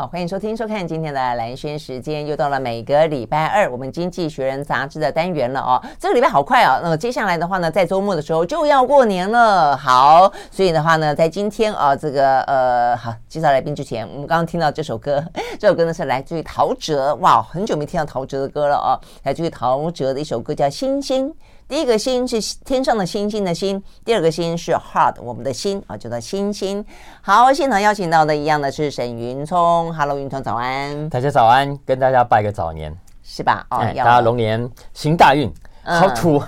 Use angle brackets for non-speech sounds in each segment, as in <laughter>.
好，欢迎收听、收看今天的兰轩时间，又到了每个礼拜二我们《经济学人》杂志的单元了哦。这个礼拜好快哦，那么接下来的话呢，在周末的时候就要过年了。好，所以的话呢，在今天啊，这个呃，好，介绍来宾之前，我们刚刚听到这首歌，这首歌呢是来自于陶喆，哇，很久没听到陶喆的歌了哦，来自于陶喆的一首歌叫《星星》。第一个星是天上的星星的星，第二个星是 heart 我们的心啊，叫做星星。好，现场邀请到的一样的是沈云聪，Hello，云聪早安，大家早安，跟大家拜个早年，是吧？哦，哎、大家龙年行大运，好土，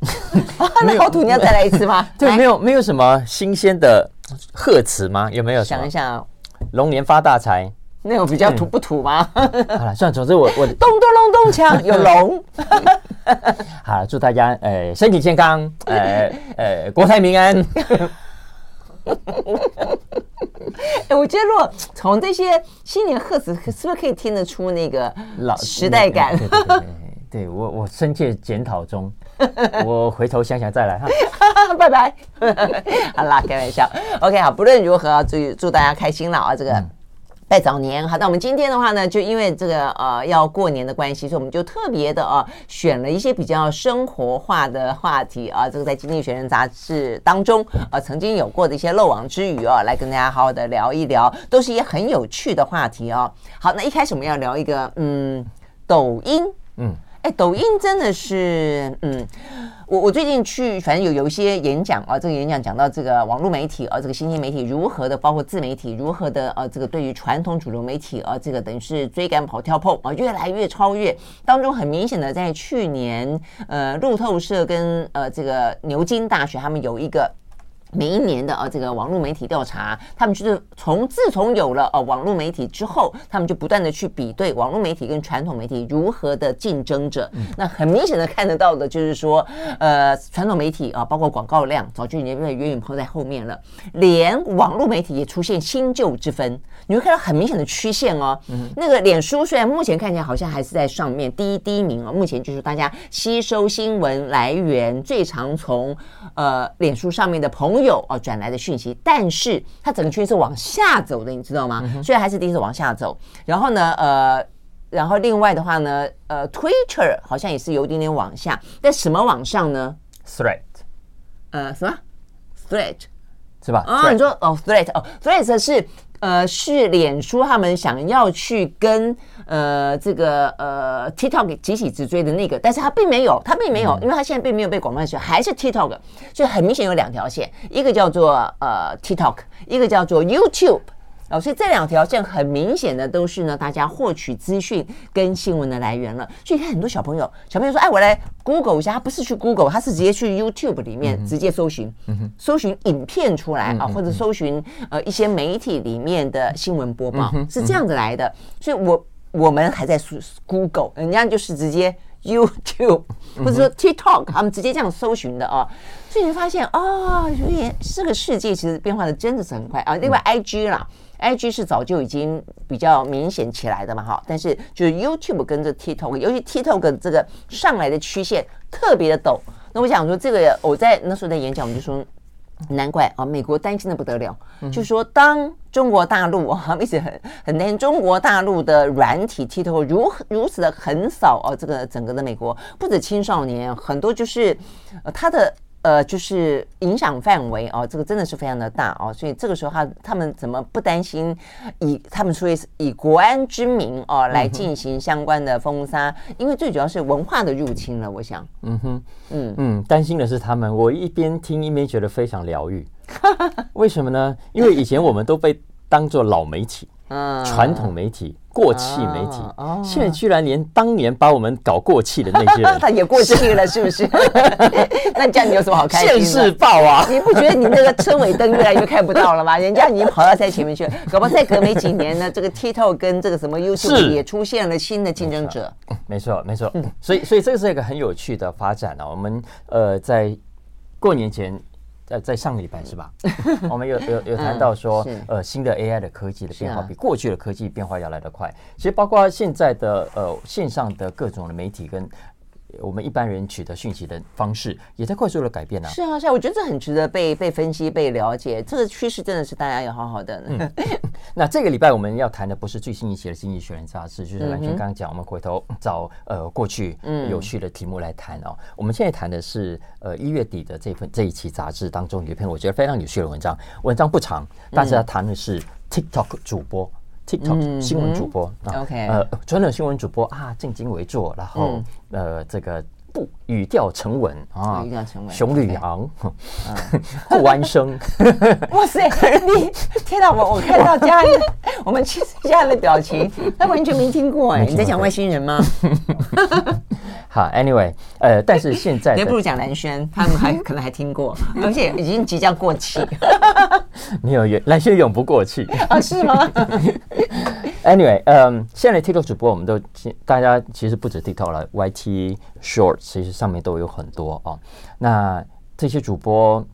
嗯、<laughs> 那好土，你要再来一次吗？<laughs> 对，没有没有什么新鲜的贺词吗？有没有？想一想，龙年发大财。那种比较土不土吗？嗯、好了，算了，总之我我 <laughs> 咚咚隆咚锵有龙。<laughs> 好了，祝大家呃身体健康，<laughs> 呃呃国泰民安。哎，我觉得如果从这些新年贺词，是不是可以听得出那个老时代感？对，我我深切检讨中，我回头想想再来哈。拜拜。好啦，开玩笑。OK，好，不论如何，祝祝大家开心了啊！这个。嗯拜早年，好，那我们今天的话呢，就因为这个呃要过年的关系，所以我们就特别的啊选了一些比较生活化的话题啊，这个在《经济学人》杂志当中啊曾经有过的一些漏网之鱼啊，来跟大家好好的聊一聊，都是一些很有趣的话题哦。好，那一开始我们要聊一个嗯，抖音，嗯。抖音真的是，嗯，我我最近去，反正有有一些演讲啊，这个演讲讲到这个网络媒体啊，这个新兴媒体如何的，包括自媒体如何的，呃，这个对于传统主流媒体啊，这个等于是追赶跑跳碰啊，越来越超越。当中很明显的，在去年，呃，路透社跟呃这个牛津大学他们有一个。每一年的呃，这个网络媒体调查，他们就是从自从有了呃网络媒体之后，他们就不断的去比对网络媒体跟传统媒体如何的竞争者。那很明显的看得到的就是说，呃，传统媒体啊，包括广告量，早就已经被远远抛在后面了。连网络媒体也出现新旧之分，你会看到很明显的曲线哦。那个脸书虽然目前看起来好像还是在上面第一第一名啊，目前就是大家吸收新闻来源最常从呃脸书上面的朋友。有哦转来的讯息，但是它整个趋势是往下走的，你知道吗？所以还是第一次往下走，然后呢，呃，然后另外的话呢，呃，Twitter 好像也是有一点点往下，但什么往上呢？Threat，呃，什么？Threat 是吧？啊，你说哦，Threat 哦，Threat 是。呃，是脸书他们想要去跟呃这个呃 TikTok 给急起直追的那个，但是他并没有，他并没有，因为他现在并没有被广泛使用，还是 TikTok，所以很明显有两条线，一个叫做呃 TikTok，一个叫做 YouTube。哦，所以这两条线很明显的都是呢，大家获取资讯跟新闻的来源了。所以看很多小朋友，小朋友说：“哎，我来 Google 一下。”他不是去 Google，他是直接去 YouTube 里面直接搜寻，搜寻影片出来啊，或者搜寻呃一些媒体里面的新闻播报，是这样子来的。所以我我们还在 Google，人家就是直接 YouTube 或者说 TikTok，他们直接这样搜寻的啊。所以你发现啊，原来这个世界其实变化的真的是很快啊。另外 IG 啦。IG 是早就已经比较明显起来的嘛，哈，但是就是 YouTube 跟着 TikTok，尤其 TikTok 这个上来的曲线特别的陡。那我想说，这个我在那时候在演讲，我们就说，难怪啊，美国担心的不得了，就说当中国大陆啊，一直很很担心中国大陆的软体 TikTok 如如此的横扫哦，这个整个的美国不止青少年，很多就是呃他的。呃，就是影响范围哦，这个真的是非常的大哦，所以这个时候他他们怎么不担心以他们说是以国安之名哦来进行相关的封杀？因为最主要是文化的入侵了，我想。嗯哼，嗯嗯，担心的是他们。我一边听一边觉得非常疗愈。<laughs> 为什么呢？因为以前我们都被当做老媒体。嗯，传统媒体。过气媒体，现在居然连当年把我们搞过气的那些人，<laughs> 他也过气了，是不是？<laughs> 那这样你有什么好开心的？现世报啊！你不觉得你那个车尾灯越来越看不到了吗？人家已经跑到在前面去了，搞不好再隔没几年呢，<laughs> 这个 TikTok 跟这个什么 YouTube 也出现了新的竞争者。没错，没错。所以，所以这个是一个很有趣的发展啊。我们呃，在过年前。在在上个礼拜是吧？我们有有有谈到说，呃，新的 AI 的科技的变化比过去的科技变化要来得快。其实包括现在的呃线上的各种的媒体跟。我们一般人取得讯息的方式也在快速的改变呢、啊。是啊，是啊，我觉得这很值得被被分析、被了解。这个趋势真的是大家要好好的。嗯、<laughs> 那这个礼拜我们要谈的不是最新一期的《经济学人》杂志，就是兰萱刚刚讲，我们回头找呃过去有趣的题目来谈哦。嗯、我们现在谈的是呃一月底的这份这一期杂志当中有一篇我觉得非常有趣的文章，文章不长，但是要谈的是 TikTok 主播。TikTok 新闻主播啊，OK，呃，传统新闻主播啊，正襟危坐，然后呃，这个不语调沉稳啊，语调沉稳，熊旅昂，不安生，<laughs> 哇塞，你天哪我，我看到家人，<laughs> 我们其实家人的表情，他完全没听过哎，你在讲外星人吗？<laughs> 好，Anyway，呃，但是现在，也 <laughs> 不如讲蓝轩，<laughs> 他们还可能还听过，而且已经即将过气。<laughs> 没有，兰萱永不过气啊？是吗？Anyway，嗯，现在 TikTok 主播，我们都大家其实不止 TikTok 了，YT Short 其实上面都有很多哦。那这些主播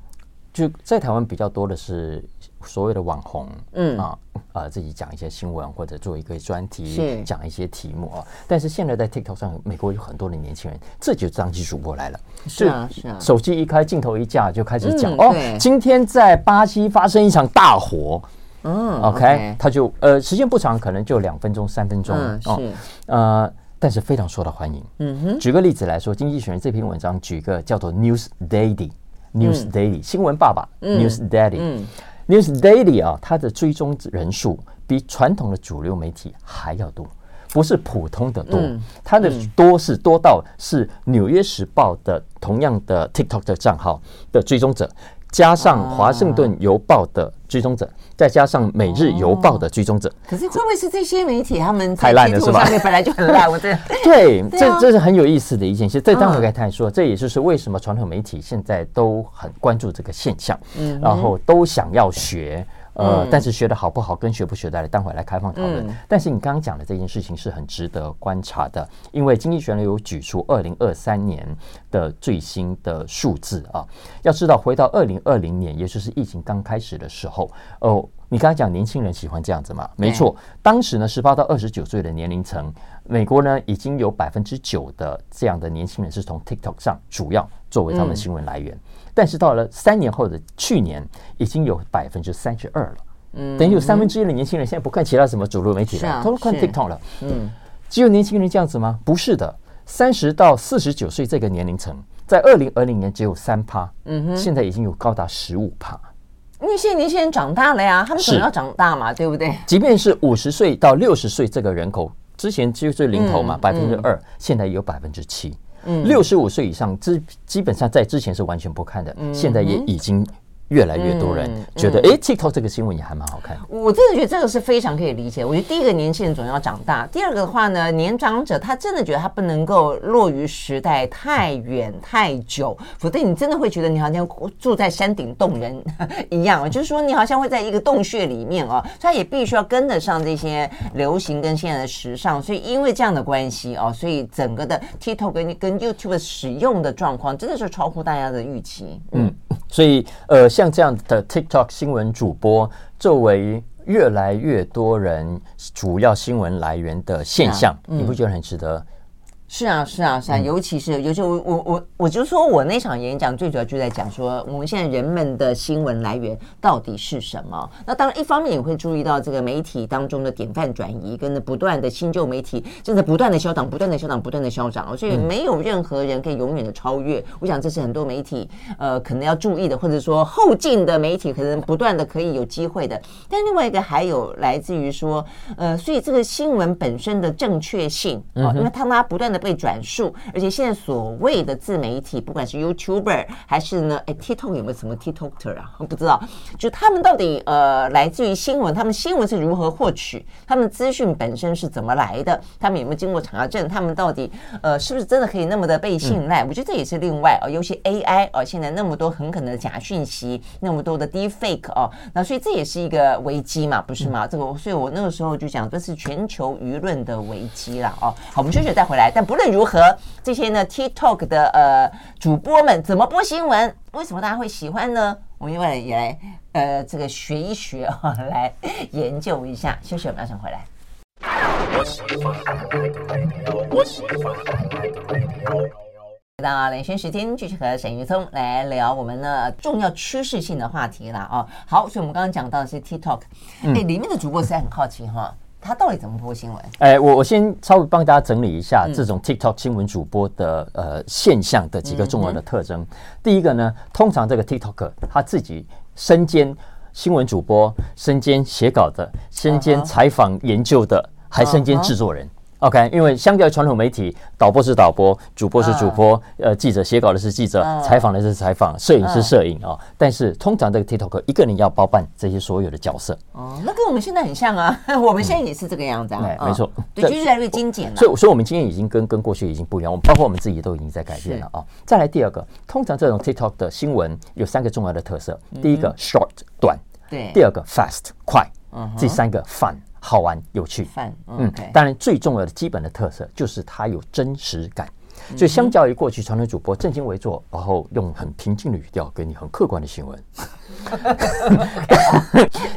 就在台湾比较多的是。所谓的网红，嗯啊，呃，自己讲一些新闻或者做一个专题，讲一些题目啊。但是现在在 TikTok 上，美国有很多的年轻人，这就是当机主播来了。是啊，是啊，手机一开，镜头一架，就开始讲哦，今天在巴西发生一场大火。嗯，OK，他就呃，时间不长，可能就两分钟、三分钟哦。呃，但是非常受到欢迎。嗯哼，举个例子来说，《经济学人》这篇文章举个叫做 News Daddy，News Daddy 新闻爸爸，News Daddy。News Daily 啊，它的追踪人数比传统的主流媒体还要多，不是普通的多，嗯、它的多是多到是《纽约时报》的同样的 TikTok 的账号的追踪者。加上《华盛顿邮报》的追踪者，再加上《每日邮报》的追踪者，可是会不会是这些媒体他们太烂了是吧？本来就很烂，我这 <laughs> 对，这这是很有意思的一件事。这当然可以谈说，这也就是为什么传统媒体现在都很关注这个现象，然后都想要学。呃，但是学的好不好，跟学不学的，待会来开放讨论。嗯、但是你刚刚讲的这件事情是很值得观察的，因为经济学人有举出二零二三年的最新的数字啊。要知道，回到二零二零年，也就是疫情刚开始的时候，哦，你刚才讲年轻人喜欢这样子嘛？没错，当时呢，十八到二十九岁的年龄层，美国呢已经有百分之九的这样的年轻人是从 TikTok 上主要作为他们新闻来源。嗯但是到了三年后的去年，已经有百分之三十二了，嗯，等于有三分之一的年轻人现在不看其他什么主流媒体了，都看 TikTok 了，嗯，只有年轻人这样子吗？不是的，三十到四十九岁这个年龄层，在二零二零年只有三趴，嗯哼，现在已经有高达十五趴。因为现在年轻人长大了呀，他们总要长大嘛，对不对？即便是五十岁到六十岁这个人口，之前就是零头嘛，百分之二，现在也有百分之七。六十五岁以上，基基本上在之前是完全不看的，现在也已经。越来越多人觉得，哎，TikTok 这个新闻也还蛮好看。我真的觉得这个是非常可以理解。我觉得第一个，年轻人总要长大；第二个的话呢，年长者他真的觉得他不能够落于时代太远太久，否则你真的会觉得你好像住在山顶洞人 <laughs> 一样，就是说你好像会在一个洞穴里面哦。他也必须要跟得上这些流行跟现在的时尚，所以因为这样的关系哦，所以整个的 TikTok 跟跟 YouTube 使用的状况真的是超乎大家的预期。嗯。所以，呃，像这样的 TikTok 新闻主播，作为越来越多人主要新闻来源的现象，你不觉得很值得？是啊，是啊，是啊，尤其是，尤其我我我我就说我那场演讲最主要就在讲说，我们现在人们的新闻来源到底是什么？那当然，一方面也会注意到这个媒体当中的典范转移，跟不断的新旧媒体正在不断的消长，不断的消长，不断的消长，所以没有任何人可以永远的超越。我想这是很多媒体呃可能要注意的，或者说后进的媒体可能不断的可以有机会的。但另外一个还有来自于说，呃，所以这个新闻本身的正确性啊，因为他们不断的。被转述，而且现在所谓的自媒体，不管是 YouTuber 还是呢，哎，TikTok 有没有什么 TikToker 啊？我不知道，就他们到底呃来自于新闻，他们新闻是如何获取，他们资讯本身是怎么来的，他们有没有经过查证，他们到底呃是不是真的可以那么的被信赖？我觉得这也是另外哦，尤其 AI 哦，现在那么多很可能的假讯息，那么多的 Deepfake 哦，那所以这也是一个危机嘛，不是吗？这个，所以我那个时候就讲，这是全球舆论的危机了哦。好，我们休息再回来。但不论如何，这些呢 TikTok 的呃主播们怎么播新闻？为什么大家会喜欢呢？我们一会也来呃这个学一学啊、哦，来研究一下。休息，我们马上回来。回到连线时间，继续和沈玉聪来聊我们的重要趋势性的话题了哦。好，所以我们刚刚讲到的是 TikTok，哎，里面的主播实在很好奇哈。他到底怎么播新闻？哎，我我先稍微帮大家整理一下这种 TikTok 新闻主播的呃现象的几个重要的特征。第一个呢，通常这个 TikToker 他自己身兼新闻主播，身兼写稿的，身兼采访研究的，还身兼制作人。OK，因为相较于传统媒体，导播是导播，主播是主播，呃，记者写稿的是记者，采访的是采访，摄影是摄影啊。但是通常这个 TikTok 一个人要包办这些所有的角色。哦，那跟我们现在很像啊，<laughs> 我们现在也是这个样子啊。对，没错，对，就越来越精简了。所以，所以我们今天已经跟跟过去已经不一样，我们包括我们自己都已经在改变了啊。再来第二个，通常这种 TikTok 的新闻有三个重要的特色：第一个 short 短，对；第二个 fast 快，嗯；第三个 fun。好玩有趣，嗯，当然最重要的基本的特色就是它有真实感，所以相较于过去传统主播正襟危坐，然后用很平静的语调给你很客观的新闻，<laughs>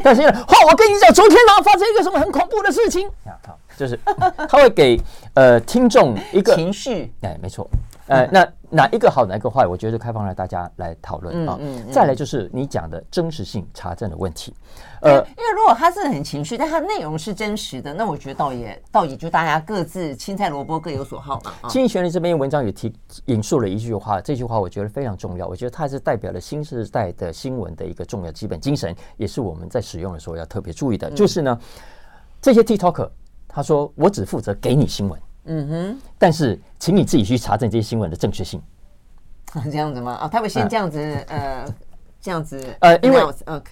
但是好，我跟你讲，昨天呢发生一个什么很恐怖的事情，好，就是他会给呃听众一个情绪，哎，没错。呃，那哪一个好，哪一个坏？我觉得开放让大家来讨论啊。再来就是你讲的真实性查证的问题。呃，因为如果他是很情绪，但他内容是真实的，那我觉得倒也倒也就大家各自青菜萝卜各有所好嘛。经济学人这篇文章也提引述了一句话，这句话我觉得非常重要。我觉得它是代表了新时代的新闻的一个重要基本精神，也是我们在使用的时候要特别注意的。就是呢，这些 TikToker 他说我只负责给你新闻。嗯哼，但是请你自己去查证这些新闻的正确性。<laughs> 这样子吗？啊，他会先这样子，呃，这样子，呃，因为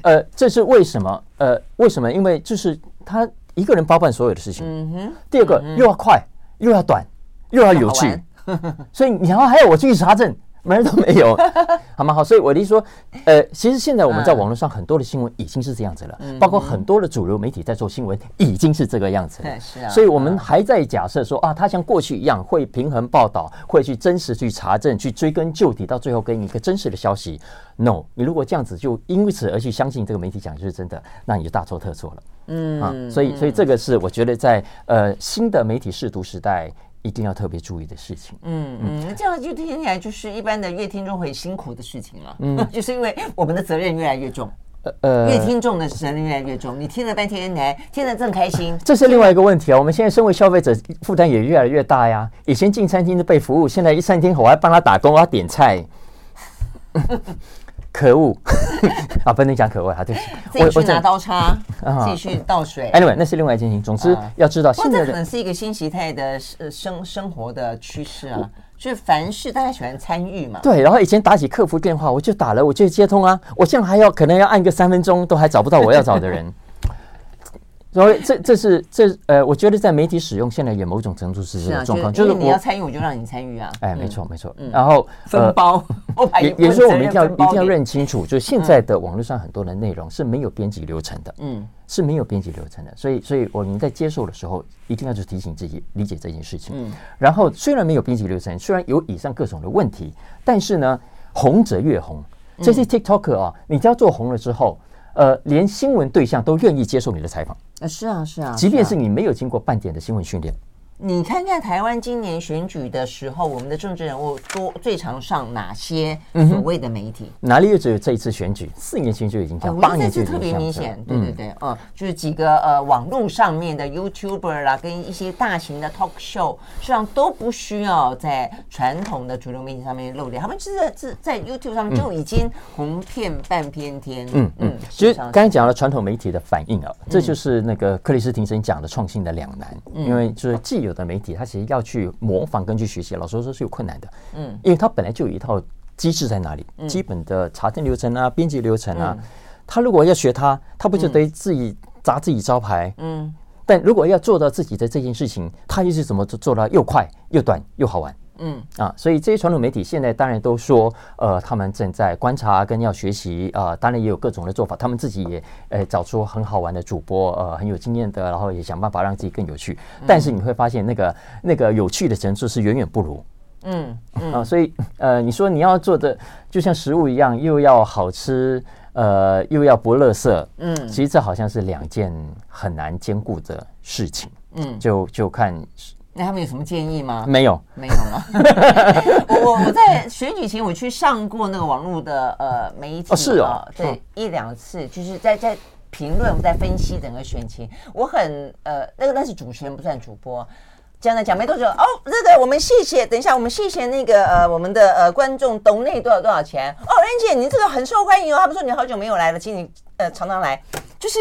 呃，这是为什么？呃，为什么？因为就是他一个人包办所有的事情。嗯哼。第二个又要快，又要短，又要有趣，<laughs> 所以你要还要我去查证。门儿都没有，<laughs> 好吗？好，所以我的意思说，呃，其实现在我们在网络上很多的新闻已经是这样子了，包括很多的主流媒体在做新闻已经是这个样子了。是啊，所以我们还在假设说啊，他像过去一样会平衡报道，会去真实去查证，去追根究底，到最后给你一个真实的消息。No，你如果这样子就因此而去相信这个媒体讲的就是真的，那你就大错特错了。嗯啊，所以所以这个是我觉得在呃新的媒体试图时代。一定要特别注意的事情。嗯嗯，这样就听起来就是一般的乐听众很辛苦的事情了。嗯，<laughs> 就是因为我们的责任越来越重。呃，越听众的责任越来越重。你听了半天，你还听得正开心。<laughs> 这是另外一个问题啊。我们现在身为消费者，负担也越来越大呀。以前进餐厅是被服务，现在一餐厅我还帮他打工，我要点菜。<laughs> 可恶 <laughs> 啊！不能讲可恶啊，对不起，自己去拿刀叉，自己去倒水。Anyway，那是另外一件事情。总之要知道，现在可能是一个新形态的生生活的趋势啊，就是凡事大家喜欢参与嘛。对，然后以前打起客服电话，我就打了，我就接通啊，我现在还要可能要按个三分钟，都还找不到我要找的人。所以这这是这呃，我觉得在媒体使用现在也某种程度是这个状况，就是你要参与，我就让你参与啊。哎，没错没错。然后分包，也也是说，我们一定要一定要认清楚，就现在的网络上很多的内容是没有编辑流程的，嗯，是没有编辑流程的。所以所以我们在接受的时候，一定要去提醒自己理解这件事情。嗯，然后虽然没有编辑流程，虽然有以上各种的问题，但是呢，红者越红，这些 TikToker 啊，你只要做红了之后。呃，连新闻对象都愿意接受你的采访，啊，是啊，是啊，即便是你没有经过半点的新闻训练。你看看台湾今年选举的时候，我们的政治人物多最常上哪些所谓的媒体？哪里又只有这一次选举？四年前就已经这样，八年就特别明显。对对对，嗯，就是几个呃网络上面的 YouTuber 啦，跟一些大型的 Talk Show，实际上都不需要在传统的主流媒体上面露脸，他们是在在在 YouTube 上面就已经红遍半边天。嗯嗯，其实刚才讲了传统媒体的反应啊，这就是那个克里斯汀森讲的创新的两难，因为就是既有的媒体，他其实要去模仿跟去学习，老实说是有困难的。嗯，因为他本来就有一套机制在那里，嗯、基本的查证流程啊、编辑流程啊，嗯、他如果要学他，他不就得自己砸自己招牌？嗯，但如果要做到自己的这件事情，他又是怎么做做到又快又短又好玩？嗯啊，所以这些传统媒体现在当然都说，呃，他们正在观察跟要学习啊、呃，当然也有各种的做法，他们自己也呃找出很好玩的主播，呃，很有经验的，然后也想办法让自己更有趣。但是你会发现，那个那个有趣的程度是远远不如。嗯，嗯啊，所以呃，你说你要做的就像食物一样，又要好吃，呃，又要不垃圾，嗯，其实这好像是两件很难兼顾的事情。嗯，就就看。那他们有什么建议吗？没有，没有吗？<laughs> 我我在选举前我去上过那个网络的呃媒体，哦是哦，对，哦、一两次，就是在在评论、在分析整个选情。我很呃，那个那是主持人不算主播，这样的讲没多久哦，这个我们谢谢，等一下我们谢谢那个呃我们的呃观众董内多少多少钱哦，人姐你这个很受欢迎哦，他们说你好久没有来了，请你呃常常来，就是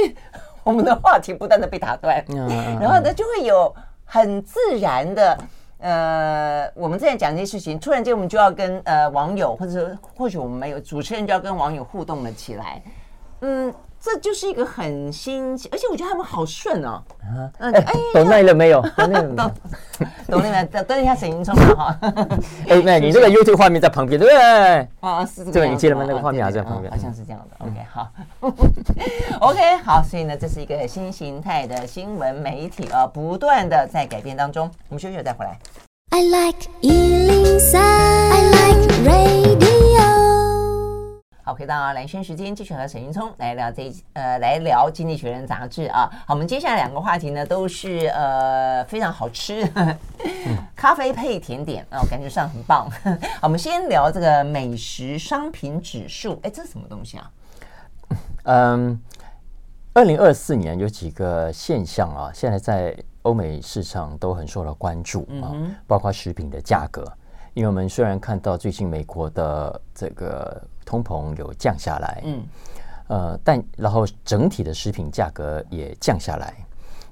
我们的话题不断的被打断，嗯、然后呢就会有。很自然的，呃，我们正在讲这些事情，突然间我们就要跟呃网友，或者或许我们没有主持人就要跟网友互动了起来，嗯。这就是一个很新奇，而且我觉得他们好顺哦。嗯，哎，懂那了没有？<laughs> 懂那了，懂那了。等等一下，沈云聪了哈。哎，那你这个 YouTube 画面在旁边，对不对？啊，是这个。对，你记得吗？那个画面还在旁边，好像是这样的。OK，好。OK，好。所以呢，这是一个新形态的新闻媒体啊，不断的在改变当中。我们休息再回来。I like 103, I like radio 好，回到蓝轩时间，继续和沈云聪来聊这一呃，来聊《经济学人》杂志啊。好，我们接下来两个话题呢，都是呃非常好吃，咖啡配甜点啊，感觉上很棒。<laughs> 好，我们先聊这个美食商品指数，哎，这是什么东西啊？<laughs> 嗯，二零二四年有几个现象啊，现在在欧美市场都很受到关注啊，嗯、包括食品的价格。因为我们虽然看到最近美国的这个通膨有降下来，嗯，呃，但然后整体的食品价格也降下来，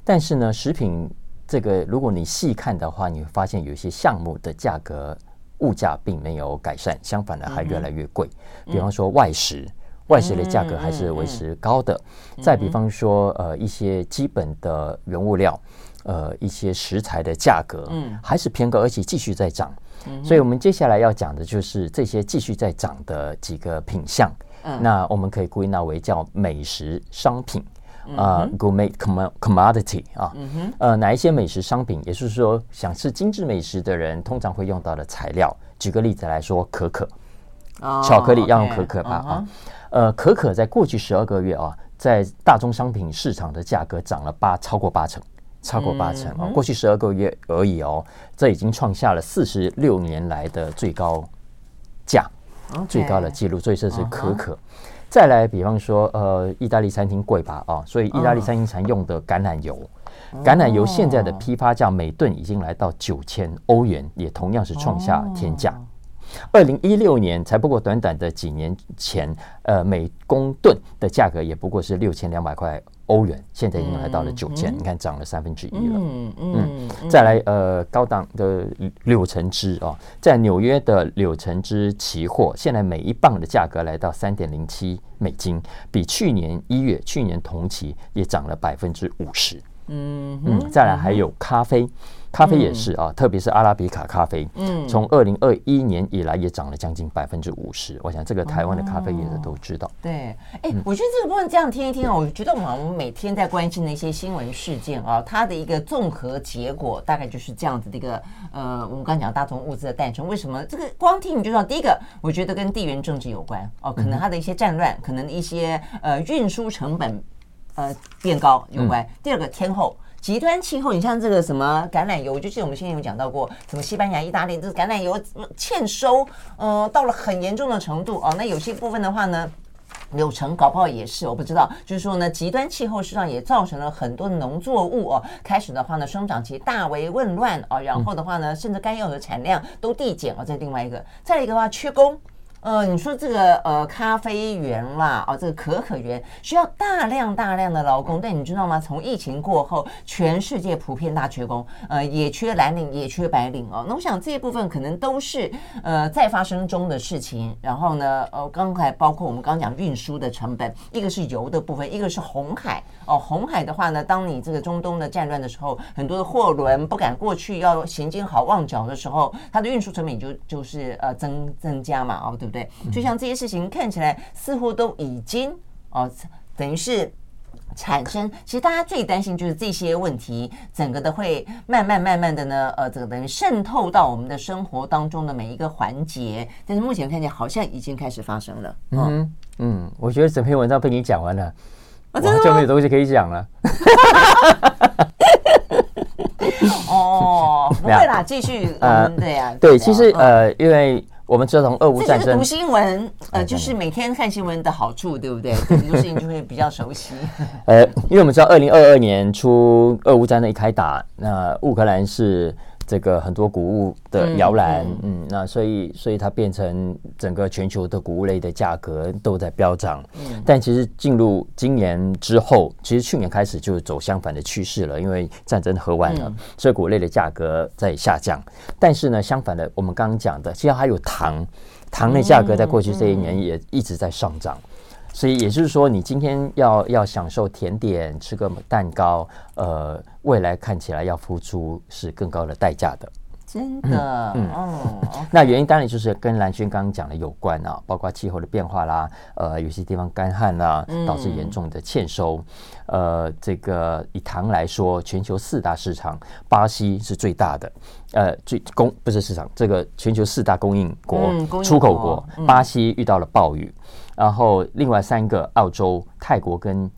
但是呢，食品这个如果你细看的话，你会发现有一些项目的价格物价并没有改善，相反的还越来越贵。比方说外食，外食的价格还是维持高的。再比方说，呃，一些基本的原物料，呃，一些食材的价格，嗯，还是偏高，而且继续在涨。所以，我们接下来要讲的就是这些继续在涨的几个品项。嗯，那我们可以归纳为叫美食商品啊，gourmet commodity 啊。呃，哪一些美食商品，也就是说，想吃精致美食的人通常会用到的材料。举个例子来说，可可，巧克力要用可可吧？啊，呃，可可在过去十二个月啊，在大宗商品市场的价格涨了八，超过八成。超过八成哦！过去十二个月而已哦，这已经创下了四十六年来的最高价.最高的记录。所以这是可可。Uh. 再来，比方说，呃，意大利餐厅贵吧？啊，所以意大利餐厅常用的橄榄油，uh. 橄榄油现在的批发价每吨已经来到九千欧元，也同样是创下天价。二零一六年才不过短短的几年前，呃，每公吨的价格也不过是六千两百块。欧元现在已经来到了九千，你看涨了三分之一了。嗯嗯，再来呃，高档的柳橙汁哦，在纽约的柳橙汁期货，现在每一磅的价格来到三点零七美金，比去年一月去年同期也涨了百分之五十。嗯嗯，再来还有咖啡。咖啡也是啊，嗯、特别是阿拉比卡咖啡，嗯，从二零二一年以来也涨了将近百分之五十。我想这个台湾的咖啡业者都知道。哦、对，哎、我觉得这个部分这样听一听啊，我觉得我们每天在关心的一些新闻事件啊，它的一个综合结果大概就是这样子的一个呃，我们刚讲大宗物资的诞生，为什么这个光听你就知道，第一个我觉得跟地缘政治有关哦，可能它的一些战乱，可能一些呃运输成本呃变高有关。嗯、第二个天候。极端气候，你像这个什么橄榄油，就记得我们先前有讲到过，什么西班牙、意大利，这橄榄油欠收，呃，到了很严重的程度哦。那有些部分的话呢，柳橙搞不好也是，我不知道。就是说呢，极端气候实际上也造成了很多农作物哦，开始的话呢，生长期大为紊乱啊，然后的话呢，甚至该有的产量都递减了。这是另外一个，再一个的话，缺工。呃，你说这个呃咖啡园啦，哦，这个可可园需要大量大量的劳工，但你知道吗？从疫情过后，全世界普遍大缺工，呃，也缺蓝领，也缺白领哦。那我想这一部分可能都是呃在发生中的事情。然后呢，呃，刚才包括我们刚讲运输的成本，一个是油的部分，一个是红海哦。红海的话呢，当你这个中东的战乱的时候，很多的货轮不敢过去，要行经好望角的时候，它的运输成本就就是呃增增加嘛，哦，对？就像这些事情看起来似乎都已经哦，等于是产生。其实大家最担心就是这些问题，整个的会慢慢慢慢的呢，呃，这个等于渗透到我们的生活当中的每一个环节。但是目前看起来好像已经开始发生了。哦、嗯嗯，我觉得整篇文章被你讲完了，啊、我就没有东西可以讲了。<laughs> 哦，不会啦，<laughs> 继续。呃、嗯，对呀、啊，对，其实呃，因为。我们知道从俄乌战争，读新闻，呃，就是每天看新闻的好处，对不对？很多事情就会比较熟悉。<laughs> 呃，因为我们知道，二零二二年初俄乌战争一开打，那乌克兰是。这个很多谷物的摇篮，嗯，嗯，那所以所以它变成整个全球的谷物类的价格都在飙涨，嗯，但其实进入今年之后，其实去年开始就走相反的趋势了，因为战争和完了，所以谷类的价格在下降。但是呢，相反的，我们刚刚讲的，其实还有糖，糖的价格在过去这一年也一直在上涨。所以也就是说，你今天要要享受甜点，吃个蛋糕，呃，未来看起来要付出是更高的代价的。真的，嗯，那原因当然就是跟蓝轩刚刚讲的有关啊，包括气候的变化啦，呃，有些地方干旱啦，导致严重的欠收。嗯、呃，这个以糖来说，全球四大市场，巴西是最大的，呃，最供不是市场，这个全球四大供应国、嗯、应国出口国，嗯、巴西遇到了暴雨。然后，另外三个澳洲、泰国跟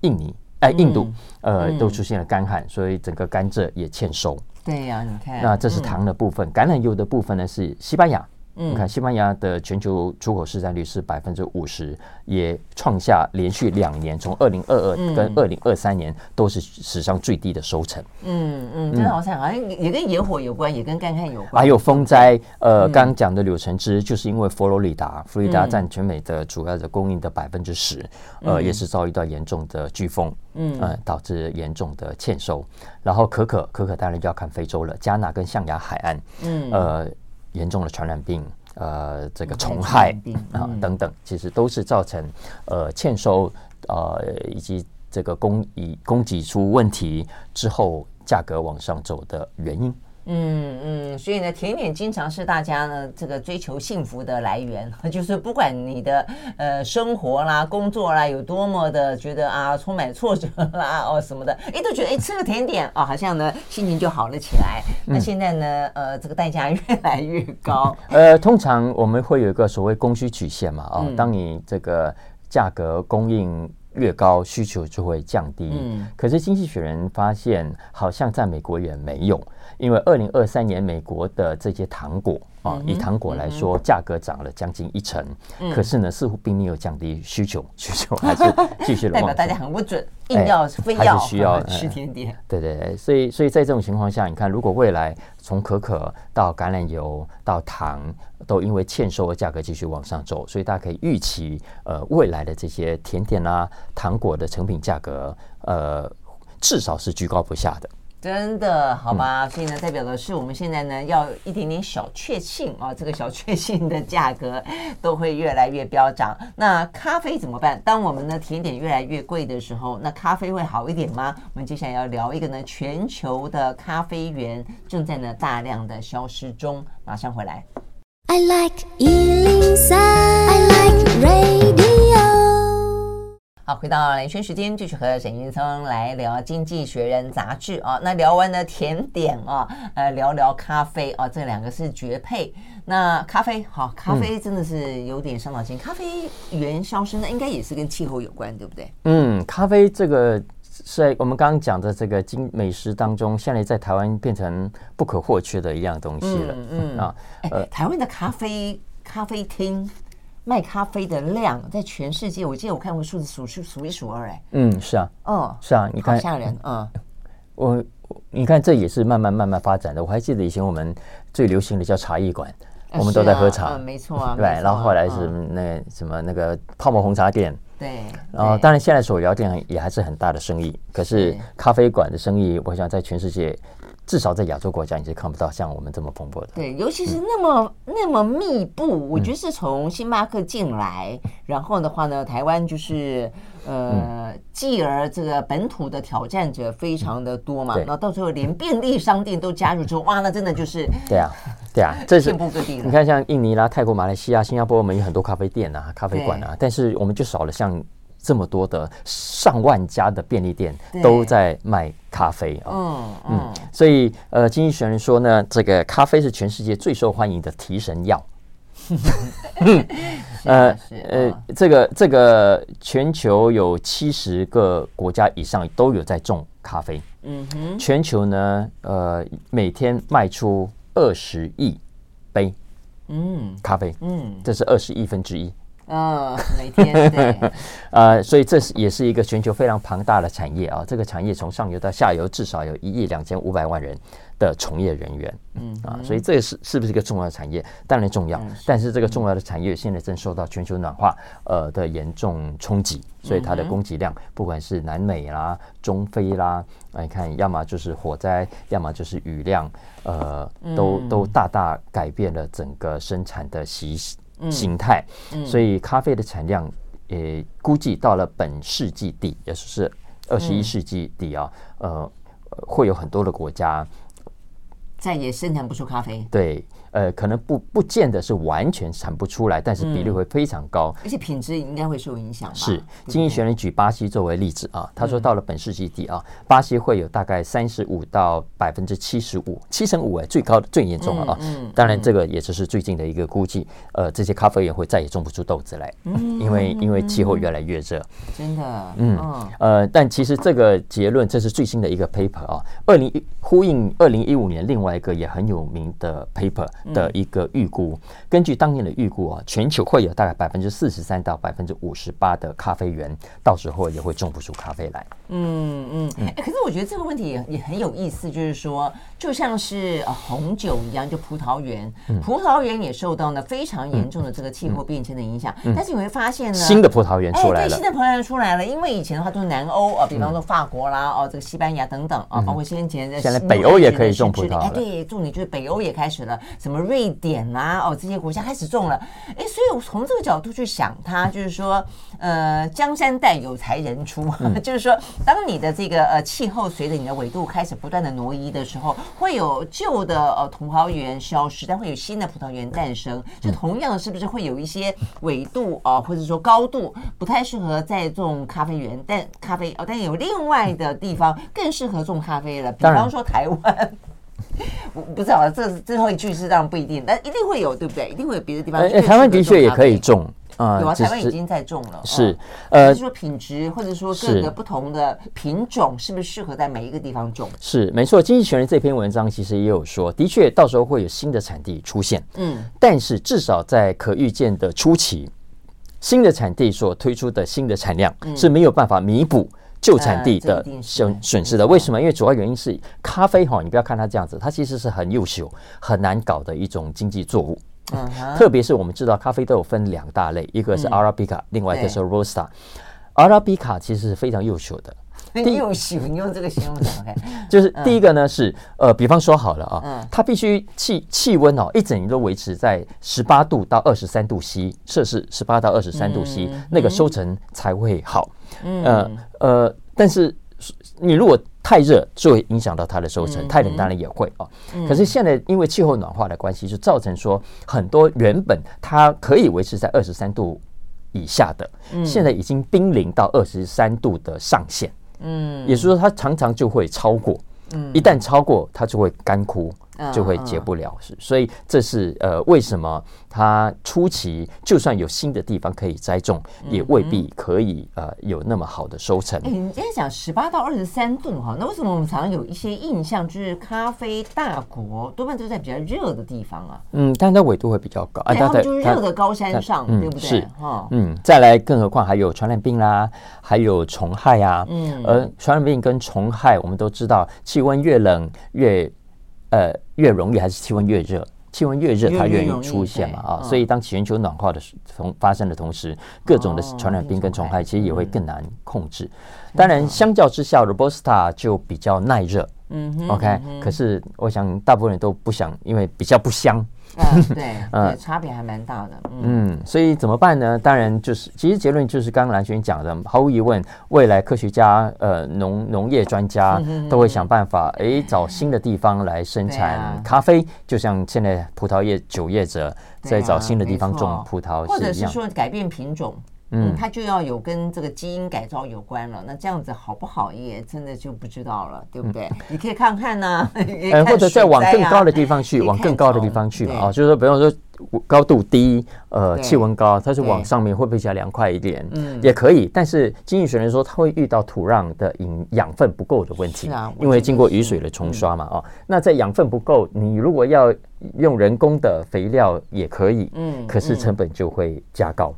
印尼，哎，印度，呃，都出现了干旱，所以整个甘蔗也欠收。对呀，你看，那这是糖的部分，橄榄油的部分呢是西班牙。嗯，你看西班牙的全球出口市占率是百分之五十，也创下连续两年，从二零二二跟二零二三年都是史上最低的收成。嗯嗯，真的好惨，好像也跟野火有关，也跟干旱有关。还有风灾，呃，刚刚讲的柳橙汁，就是因为佛罗里达，佛罗里达占全美的主要的供应的百分之十，呃，也是遭遇到严重的飓风，嗯，呃，导致严重的欠收。然后可可，可可当然就要看非洲了，加纳跟象牙海岸，嗯，呃。严重的传染病，呃，这个虫害啊等等，其实都是造成呃欠收，呃以及这个供以供给出问题之后价格往上走的原因。嗯嗯，所以呢，甜点经常是大家呢这个追求幸福的来源，<laughs> 就是不管你的呃生活啦、工作啦有多么的觉得啊充满挫折啦 <laughs> 哦什么的，哎都觉得哎吃个甜点哦好像呢心情就好了起来。那现在呢呃这个代价越来越高。<laughs> 呃，通常我们会有一个所谓供需曲线嘛啊、哦，当你这个价格供应越高，需求就会降低。嗯，可是经济学人发现，好像在美国也没有。因为二零二三年美国的这些糖果啊，以糖果来说，价格涨了将近一成，可是呢，似乎并没有降低需求，<laughs> 需求还是 <laughs> 继续的。代表大家很不准，硬要非要需要 <laughs> 吃甜点。对对对，所以所以在这种情况下，你看，如果未来从可可到橄榄油到糖，都因为欠收的价格继续往上走，所以大家可以预期，呃，未来的这些甜点啊、糖果的成品价格，呃，至少是居高不下的。真的好吧，所以呢，代表的是我们现在呢要一点点小确幸啊，这个小确幸的价格都会越来越飙涨。那咖啡怎么办？当我们的甜点越来越贵的时候，那咖啡会好一点吗？我们接下来要聊一个呢，全球的咖啡园正在呢大量的消失中。马上回来。I like 103, I like radio 好，回到兰萱时间，继续和沈云聪来聊《经济学人》杂志啊。那聊完了甜点啊，呃，聊聊咖啡啊，这两个是绝配。那咖啡好，咖啡真的是有点伤脑筋。嗯、咖啡原消失，那应该也是跟气候有关，对不对？嗯，咖啡这个是我们刚刚讲的这个经美食当中，现在在台湾变成不可或缺的一样东西了。嗯，嗯啊，呃，台湾的咖啡咖啡厅。卖咖啡的量在全世界，我记得我看过数字数数数一数二，哎，嗯，是啊，哦，是啊，你看，好吓人，嗯，我，你看这也是慢慢慢慢发展的。我还记得以前我们最流行的叫茶艺馆，我们都在喝茶，嗯，没错啊，对。然后后来是那什么那个泡沫红茶店，对。然后当然现在手摇店也还是很大的生意，可是咖啡馆的生意，我想在全世界。至少在亚洲国家，你是看不到像我们这么蓬勃的。对，尤其是那么、嗯、那么密布，我觉得是从星巴克进来，嗯、然后的话呢，台湾就是呃，继、嗯、而这个本土的挑战者非常的多嘛。那、嗯、到最后连便利商店都加入之后，哇，那真的就是 <laughs> 对啊，对啊，这是遍布各地。你看，像印尼啦、泰国、马来西亚、新加坡，我们有很多咖啡店啊、咖啡馆啊，但是我们就少了像。这么多的上万家的便利店都在卖咖啡啊，嗯嗯，所以呃，经济学人说呢，这个咖啡是全世界最受欢迎的提神药。<laughs> 呃呃，这个这个全球有七十个国家以上都有在种咖啡，嗯哼，全球呢，呃，每天卖出二十亿杯，嗯，咖啡，嗯，这是二十亿分之一。嗯，每天对，呃，<laughs> 所以这是也是一个全球非常庞大的产业啊。这个产业从上游到下游至少有一亿两千五百万人的从业人员，嗯啊，所以这是是不是一个重要的产业？当然重要，但是这个重要的产业现在正受到全球暖化呃的严重冲击，所以它的供给量，不管是南美啦、中非啦，你看，要么就是火灾，要么就是雨量，呃，都都大大改变了整个生产的习。形态，所以咖啡的产量，呃，估计到了本世纪底，也就是二十一世纪底啊，呃，会有很多的国家再也生产不出咖啡。对。呃，可能不不见得是完全产不出来，但是比例会非常高，而且品质应该会受影响。是，经济学人举巴西作为例子啊，他说到了本世纪底啊，巴西会有大概三十五到百分之七十五，七成五哎，最高的最严重了啊。当然这个也只是最近的一个估计。呃，这些咖啡也会再也种不出豆子来，因为因为气候越来越热。真的，嗯呃，但其实这个结论这是最新的一个 paper 啊，二零一呼应二零一五年另外一个也很有名的 paper。的一个预估，根据当年的预估啊，全球会有大概百分之四十三到百分之五十八的咖啡园，到时候也会种不出咖啡来。嗯嗯，哎、欸，可是我觉得这个问题也也很有意思，就是说，就像是红酒一样，就葡萄园，葡萄园也受到呢非常严重的这个气候变迁的影响。但是你会发现呢，新的葡萄园出来了，欸、对，新的葡萄园出来了，因为以前的话都是南欧啊，比方说法国啦，哦，这个西班牙等等啊，包括先前的，现在北欧也可以种葡萄。哎，对，重点就是北欧也开始了，什么瑞典啊，哦，这些国家开始种了。哎，所以我从这个角度去想，它就是说，呃，江山代有才人出，嗯、<laughs> 就是说，当你的这个呃气候随着你的纬度开始不断的挪移的时候，会有旧的呃葡萄园消失，但会有新的葡萄园诞生。就同样是不是会有一些纬度啊、呃，或者说高度不太适合再种咖啡园，但咖啡哦，但有另外的地方更适合种咖啡了，比方说台湾。我 <laughs> 不知道，这最后一句是这样不一定，但一定会有，对不对？一定会有别的地方。哎，台湾的确也可以种啊，有啊，台湾已经在种了。是，呃，就是说品质或者说各个不同的品种，是不是适合在每一个地方种？是，没错。经济学人这篇文章其实也有说，的确到时候会有新的产地出现。嗯，但是至少在可预见的初期，新的产地所推出的新的产量是没有办法弥补。旧产地的损损失的，为什么？因为主要原因是咖啡哈，你不要看它这样子，它其实是很优秀、很难搞的一种经济作物。嗯，特别是我们知道，咖啡豆有分两大类，一个是阿拉比卡，另外一个是 Robusta。阿拉比卡其实是非常优秀的。<laughs> 优秀，你用这个形容词，OK？<laughs> 就是第一个呢是呃，比方说好了啊，它必须气气温哦，一整年都维持在十八度到二十三度 C 摄氏，十八到二十三度 C，那个收成才会好。嗯呃呃，但是你如果太热，就会影响到它的收成；太冷当然也会啊。可是现在因为气候暖化的关系，就造成说很多原本它可以维持在二十三度以下的，现在已经濒临到二十三度的上限。嗯，也就是说它常常就会超过。嗯，一旦超过，它就会干枯。就会结不了，是，所以这是呃，为什么它初期就算有新的地方可以栽种，也未必可以呃有那么好的收成。哎，你今天讲十八到二十三度哈，那为什么我们常常有一些印象，就是咖啡大国多半都在比较热的地方啊？嗯，但它纬度会比较高，啊，他们就是热的高山上，对不对？是哈，嗯，再来，更何况还有传染病啦，还有虫害啊，嗯，而传染病跟虫害，我们都知道，气温越冷越。呃，越容易还是气温越热，气温越热，它越容易出现嘛啊，所以当全球暖化的同发生的同时，各种的传染病跟虫害其实也会更难控制。当然，相较之下，Robusta 就比较耐热。嗯，OK。可是我想大部分人都不想，因为比较不香。<laughs> 嗯，对，<laughs> 呃，差别还蛮大的。嗯，所以怎么办呢？当然就是，其实结论就是刚刚蓝轩讲的，毫无疑问，未来科学家、呃，农农业专家都会想办法，哎，找新的地方来生产咖啡，就像现在葡萄业酒业者在找新的地方种葡萄，或者是说改变品种。嗯，它就要有跟这个基因改造有关了。那这样子好不好也真的就不知道了，对不对？嗯、你可以看看呢、<laughs> 啊，呃，或者再往更高的地方去，往更高的地方去嘛啊，就是说，比方说高度低，呃，气温高，它是往上面会不会比较凉快一点？嗯，也可以。但是经济学人说，它会遇到土壤的营养分不够的问题，啊，因为经过雨水的冲刷嘛啊、嗯。那在养分不够，你如果要用人工的肥料也可以，嗯，可是成本就会加高。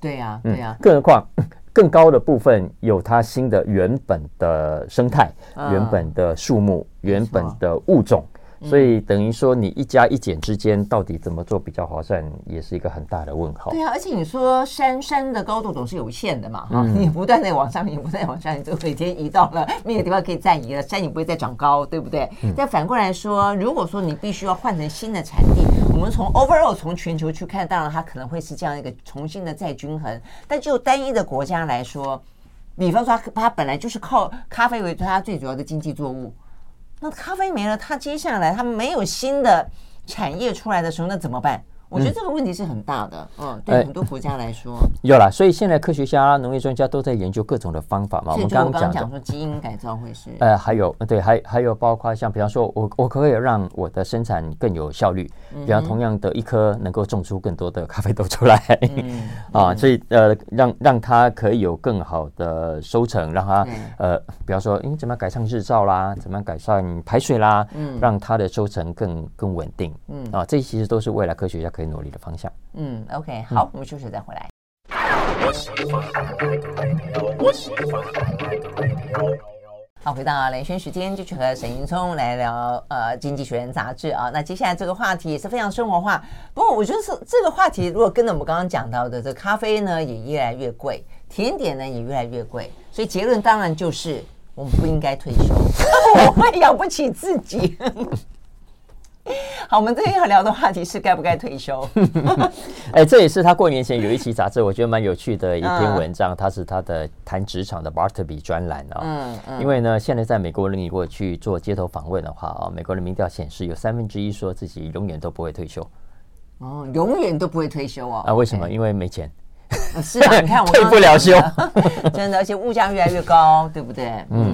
对呀、啊，对呀、啊，更何况 <laughs> 更高的部分有它新的原本的生态、嗯、原本的树木、原本的物种。所以等于说，你一加一减之间到底怎么做比较划算，也是一个很大的问号。对啊，而且你说山山的高度总是有限的嘛，哈、嗯，你不断的往上，面不断往上，你就每天移到了那个地方可以再移了，山也不会再长高，对不对？嗯、但反过来说，如果说你必须要换成新的产地，我们从 overall 从全球去看，当然它可能会是这样一个重新的再均衡。但就单一的国家来说，比方说它它本来就是靠咖啡为它最主要的经济作物。那咖啡没了，它接下来它没有新的产业出来的时候，那怎么办？我觉得这个问题是很大的，嗯，对很多国家来说、欸、有啦，所以现在科学家、农业专家都在研究各种的方法嘛。我们刚刚讲说基因改造会是，呃，还有对，还还有包括像比方说，我我可不可以让我的生产更有效率？比方同样的一颗能够种出更多的咖啡豆出来，嗯、<laughs> 啊，所以呃，让让它可以有更好的收成，让它呃，比方说，你怎么样改善日照啦？怎么样改善排水啦？嗯，让它的收成更更稳定，嗯。啊，这其实都是未来科学家可以努力的方向。嗯，OK，好，我们休息再回来。好，回到雷轩时间，继续和沈云聪来聊呃《经济学人》杂志啊。那接下来这个话题也是非常生活化，不过我觉得是这个话题，如果跟着我们刚刚讲到的这咖啡呢，也越来越贵，甜点呢也越来越贵，所以结论当然就是我们不应该退休，<laughs> 我们养不起自己。<laughs> 好，我们今天要聊的话题是该不该退休？<laughs> 哎，这也是他过年前有一期杂志，我觉得蛮有趣的一篇文章。它是他的谈职场的 Bartleby 专栏啊。嗯嗯。因为呢，现在在美国，人如果去做街头访问的话啊，美国人民调显示有三分之一说自己永远都不会退休。哦，永远都不会退休哦。啊？为什么？因为没钱。是啊，<laughs> 你看我退不了休，真的，而且物价越来越高，对不对？嗯。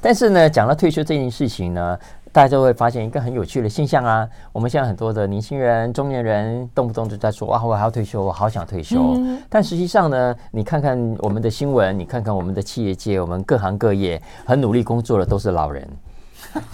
但是呢，讲到退休这件事情呢。大家就会发现一个很有趣的现象啊！我们现在很多的年轻人、中年人，动不动就在说：“啊，我还要退休，我好想退休。嗯”但实际上呢，你看看我们的新闻，你看看我们的企业界，我们各行各业很努力工作的都是老人。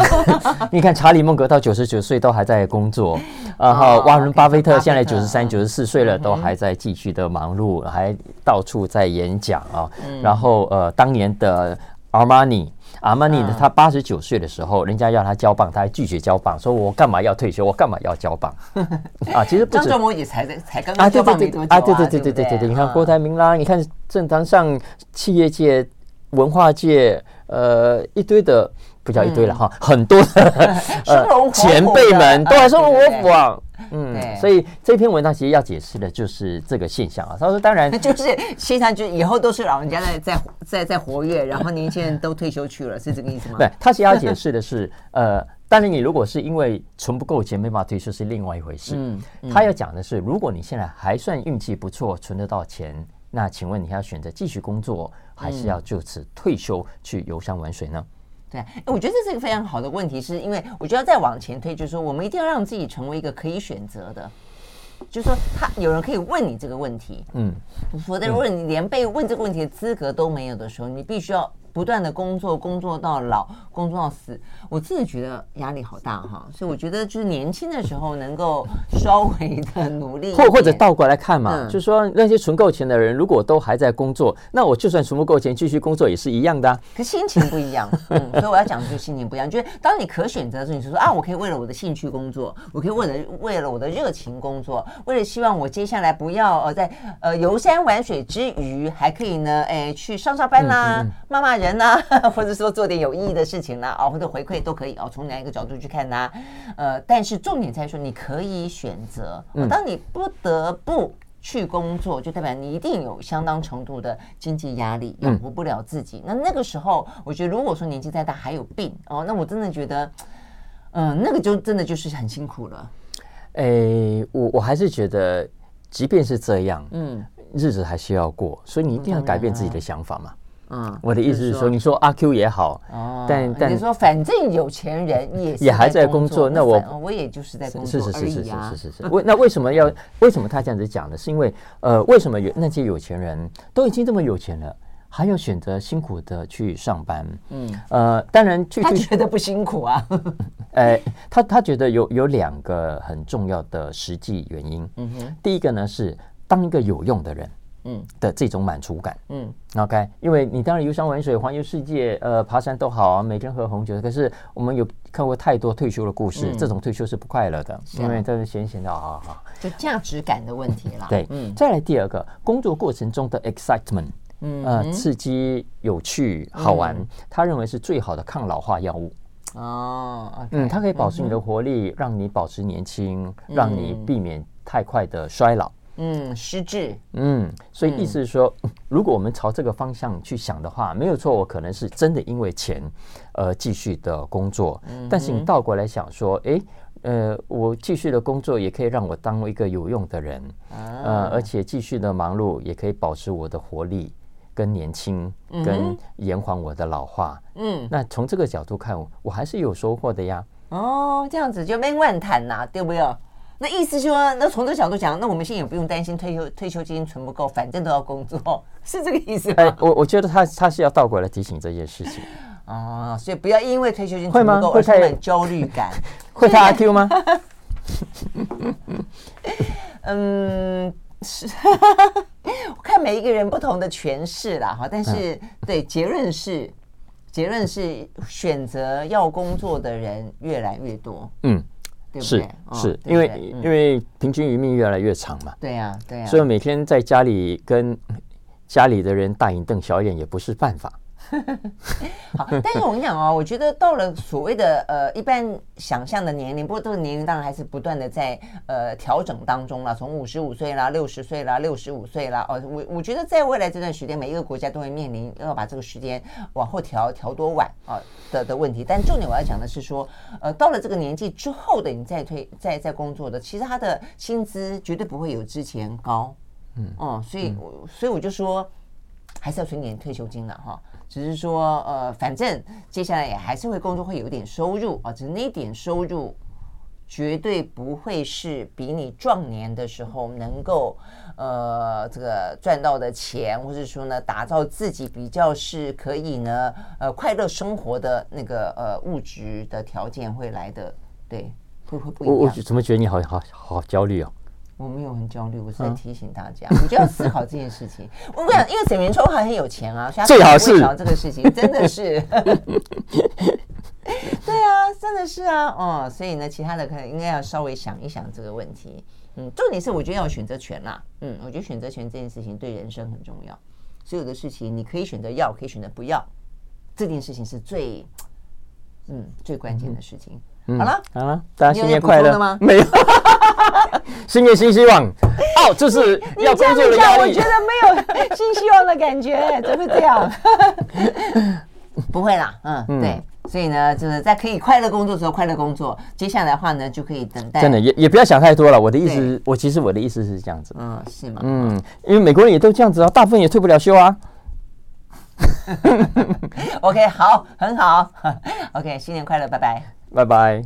<laughs> 你看查理·孟格到九十九岁都还在工作，然后沃伦·巴菲特现在九十三、九十四岁了，都还在继续的忙碌，还到处在演讲啊。然后呃，当年的阿玛尼。阿玛尼的他八十九岁的时候，人家要他交棒，他还拒绝交棒，说我干嘛要退休？我干嘛要交棒？<laughs> 啊，其实张忠谋也才才刚刚交棒没多久啊，对对对对对对对，你看郭台铭啦，你看政坛上、企业界、文化界，呃，一堆的不叫一堆了哈，很多的 <laughs> 呃前辈们都还说我不。嗯，所以这篇文章其实要解释的就是这个现象啊。他说，当然 <laughs> 就是现象就以后都是老人家在在在在活跃，然后年轻人都退休去了，是这个意思吗？<laughs> 对，他其实要解释的是，呃，当然你如果是因为存不够钱没办法退休是另外一回事。嗯，他要讲的是，如果你现在还算运气不错，存得到钱，那请问你还要选择继续工作，还是要就此退休去游山玩水呢？对，我觉得这是一个非常好的问题，是因为我觉得再往前推，就是说我们一定要让自己成为一个可以选择的，就是说他有人可以问你这个问题，嗯，否则如果你连被问这个问题的资格都没有的时候，你必须要不断的工作，工作到老，工作到死，我自己觉得压力好大哈。所以我觉得就是年轻的时候能够稍微的努力，或或者倒过来看嘛，嗯、就是说那些存够钱的人，如果都还在工作，那我就算存不够钱，继续工作也是一样的、啊。可心情不一样，嗯，<laughs> 所以我要讲的就是心情不一样。就是当你可选择的时候，你就说啊，我可以为了我的兴趣工作，我可以为了为了我的热情工作，为了希望我接下来不要呃在呃游山玩水之余，还可以呢，哎，去上上班啦、啊，骂骂、嗯嗯、人呐、啊，<laughs> 或者说做点有意义的事情啦、啊，啊，或者回馈都可以哦，从哪一个角度去看呐、啊？呃，但是重点在说，你可以选择。哦、当你不得不去工作，就代表你一定有相当程度的经济压力，养活不了自己。嗯、那那个时候，我觉得如果说年纪再大还有病哦，那我真的觉得，嗯、呃，那个就真的就是很辛苦了。哎，我我还是觉得，即便是这样，嗯，日子还是要过，所以你一定要改变自己的想法嘛。嗯，我的意思是说，你说阿 Q 也好，哦，但但你说反正有钱人也也还在工作，那我我也就是在工作是是是是是是是。为那为什么要为什么他这样子讲呢？是因为呃，为什么有那些有钱人都已经这么有钱了，还要选择辛苦的去上班？嗯呃，当然去他觉得不辛苦啊。<laughs> 哎，他他觉得有有两个很重要的实际原因。嗯哼，第一个呢是当一个有用的人。嗯的这种满足感，嗯，OK，因为你当然游山玩水、环游世界，呃，爬山都好啊，每天喝红酒。可是我们有看过太多退休的故事，嗯、这种退休是不快乐的，是因为这是闲闲的啊啊，就价值感的问题了。对，嗯，再来第二个，工作过程中的 excitement，嗯，呃，刺激、有趣、好玩，嗯、他认为是最好的抗老化药物。哦，okay, 嗯，它可以保持你的活力，嗯、让你保持年轻，让你避免太快的衰老。嗯，失智。嗯，所以意思是说，嗯、<laughs> 如果我们朝这个方向去想的话，没有错，我可能是真的因为钱，呃，继续的工作。嗯，但是你倒过来想说，哎，呃，我继续的工作也可以让我当一个有用的人，啊、呃，而且继续的忙碌也可以保持我的活力跟年轻，跟延缓我的老化。嗯，那从这个角度看，我还是有收获的呀。哦，这样子就没万谈呐，对不对？那意思就是说，那从这个角度讲，那我们现在也不用担心退休退休金存不够，反正都要工作，<laughs> 是这个意思吗？哎，我我觉得他他是要倒过来提醒这件事情哦，所以不要因为退休金存不够而充满焦虑感。<laughs> 会太 <laughs> 阿 Q 吗？嗯，是，我看每一个人不同的诠释啦哈，但是、嗯、对结论是结论是选择要工作的人越来越多，嗯。是是，因为因为平均余命越来越长嘛。对呀对呀。所以每天在家里跟家里的人大眼瞪小眼也不是办法。<laughs> 好，但是我跟你讲哦，我觉得到了所谓的呃一般想象的年龄，不过这个年龄当然还是不断的在呃调整当中了。从五十五岁啦、六十岁啦、六十五岁啦，哦，我我觉得在未来这段时间，每一个国家都会面临要把这个时间往后调调多晚啊的的问题。但重点我要讲的是说，呃，到了这个年纪之后的你再退再再工作的，其实他的薪资绝对不会有之前高。嗯哦，所以我所以我就说，还是要存点退休金的哈。只是说，呃，反正接下来也还是会工作，会有点收入啊。只是那点收入绝对不会是比你壮年的时候能够，呃，这个赚到的钱，或者说呢，打造自己比较是可以呢，呃，快乐生活的那个呃物质的条件会来的，对，会会不一样。我我怎么觉得你好好好焦虑啊？我没有很焦虑，我是在提醒大家，我就要思考这件事情。<laughs> 我跟你讲，因为沈云聪还很有钱啊，所以他最好是想这个事情，真的是。<laughs> 对啊，真的是啊，哦，所以呢，其他的可能应该要稍微想一想这个问题。嗯，重点是我觉得要有选择权啦。嗯，我觉得选择权这件事情对人生很重要。所有的事情你可以选择要，可以选择不要，这件事情是最嗯最关键的事情。好了好了，大家新年快乐吗？没有。<laughs> 新年新希望，哦，就是要工作的压力。我觉得没有新希望的感觉，怎么会这样？<laughs> 不会啦，嗯，嗯对，所以呢，就是在可以快乐工作的时候快乐工作。接下来的话呢，就可以等待。真的也也不要想太多了。我的意思，我其实我的意思是这样子。嗯，是吗？嗯，因为美国人也都这样子啊，大部分也退不了休啊。<laughs> OK，好，很好。OK，新年快乐，拜拜，拜拜。